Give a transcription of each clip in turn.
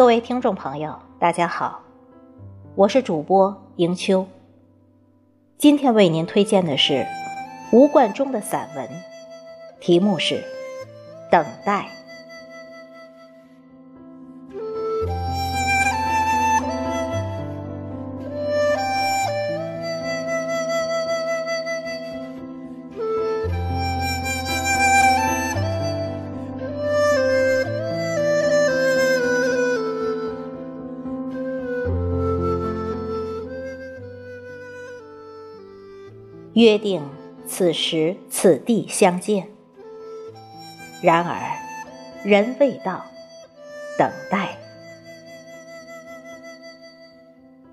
各位听众朋友，大家好，我是主播迎秋。今天为您推荐的是吴冠中的散文，题目是《等待》。约定此时此地相见，然而人未到，等待。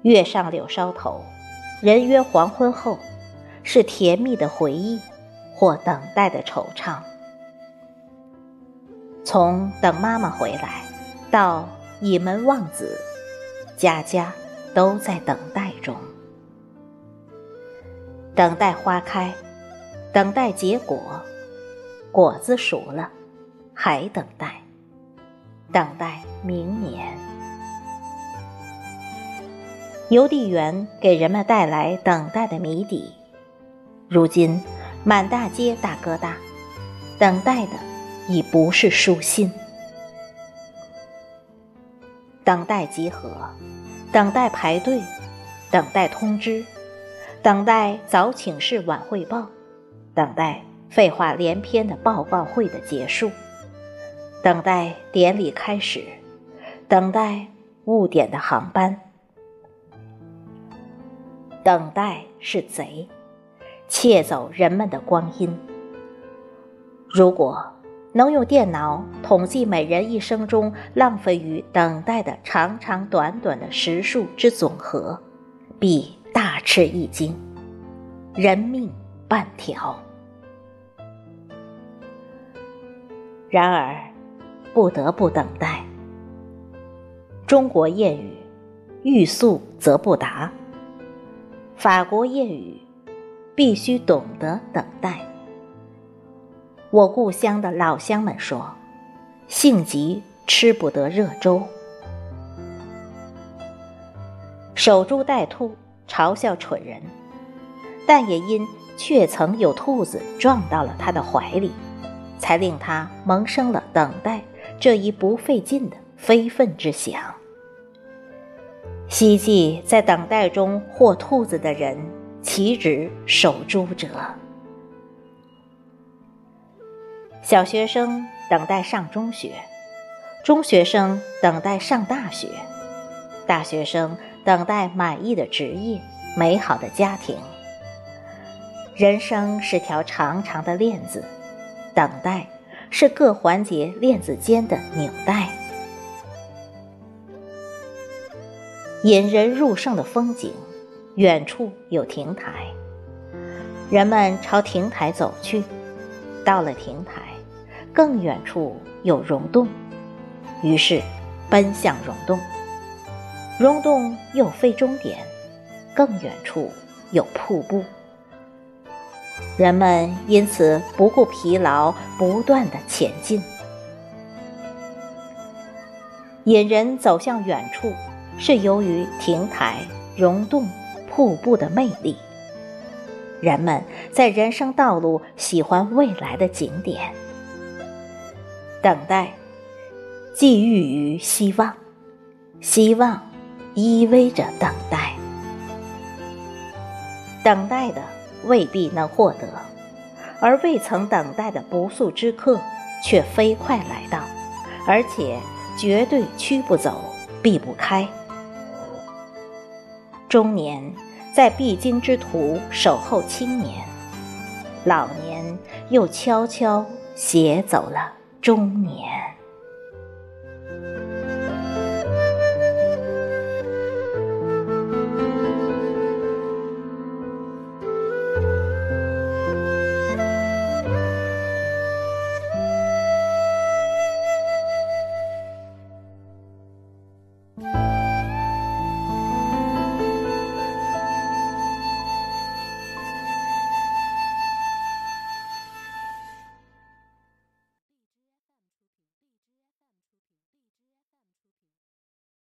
月上柳梢头，人约黄昏后，是甜蜜的回忆，或等待的惆怅。从等妈妈回来，到倚门望子，家家都在等待。等待花开，等待结果，果子熟了，还等待，等待明年。邮递员给人们带来等待的谜底，如今满大街大哥大，等待的已不是书信。等待集合，等待排队，等待通知。等待早请示晚汇报，等待废话连篇的报告会的结束，等待典礼开始，等待误点的航班。等待是贼，窃走人们的光阴。如果能用电脑统计每人一生中浪费于等待的长长短短的时数之总和，必。吃一惊，人命半条。然而，不得不等待。中国谚语：“欲速则不达。”法国谚语：“必须懂得等待。”我故乡的老乡们说：“性急吃不得热粥。”守株待兔。嘲笑蠢人，但也因确曾有兔子撞到了他的怀里，才令他萌生了等待这一不费劲的非分之想。希冀在等待中获兔子的人，岂止守株者？小学生等待上中学，中学生等待上大学，大学生。等待满意的职业，美好的家庭。人生是条长长的链子，等待是各环节链子间的纽带。引人入胜的风景，远处有亭台，人们朝亭台走去。到了亭台，更远处有溶洞，于是奔向溶洞。溶洞又非终点，更远处有瀑布。人们因此不顾疲劳，不断的前进。引人走向远处，是由于亭台、溶洞、瀑布的魅力。人们在人生道路喜欢未来的景点，等待，寄寓于希望，希望。依偎着等待，等待的未必能获得，而未曾等待的不速之客却飞快来到，而且绝对驱不走、避不开。中年在必经之途守候青年，老年又悄悄携走了中年。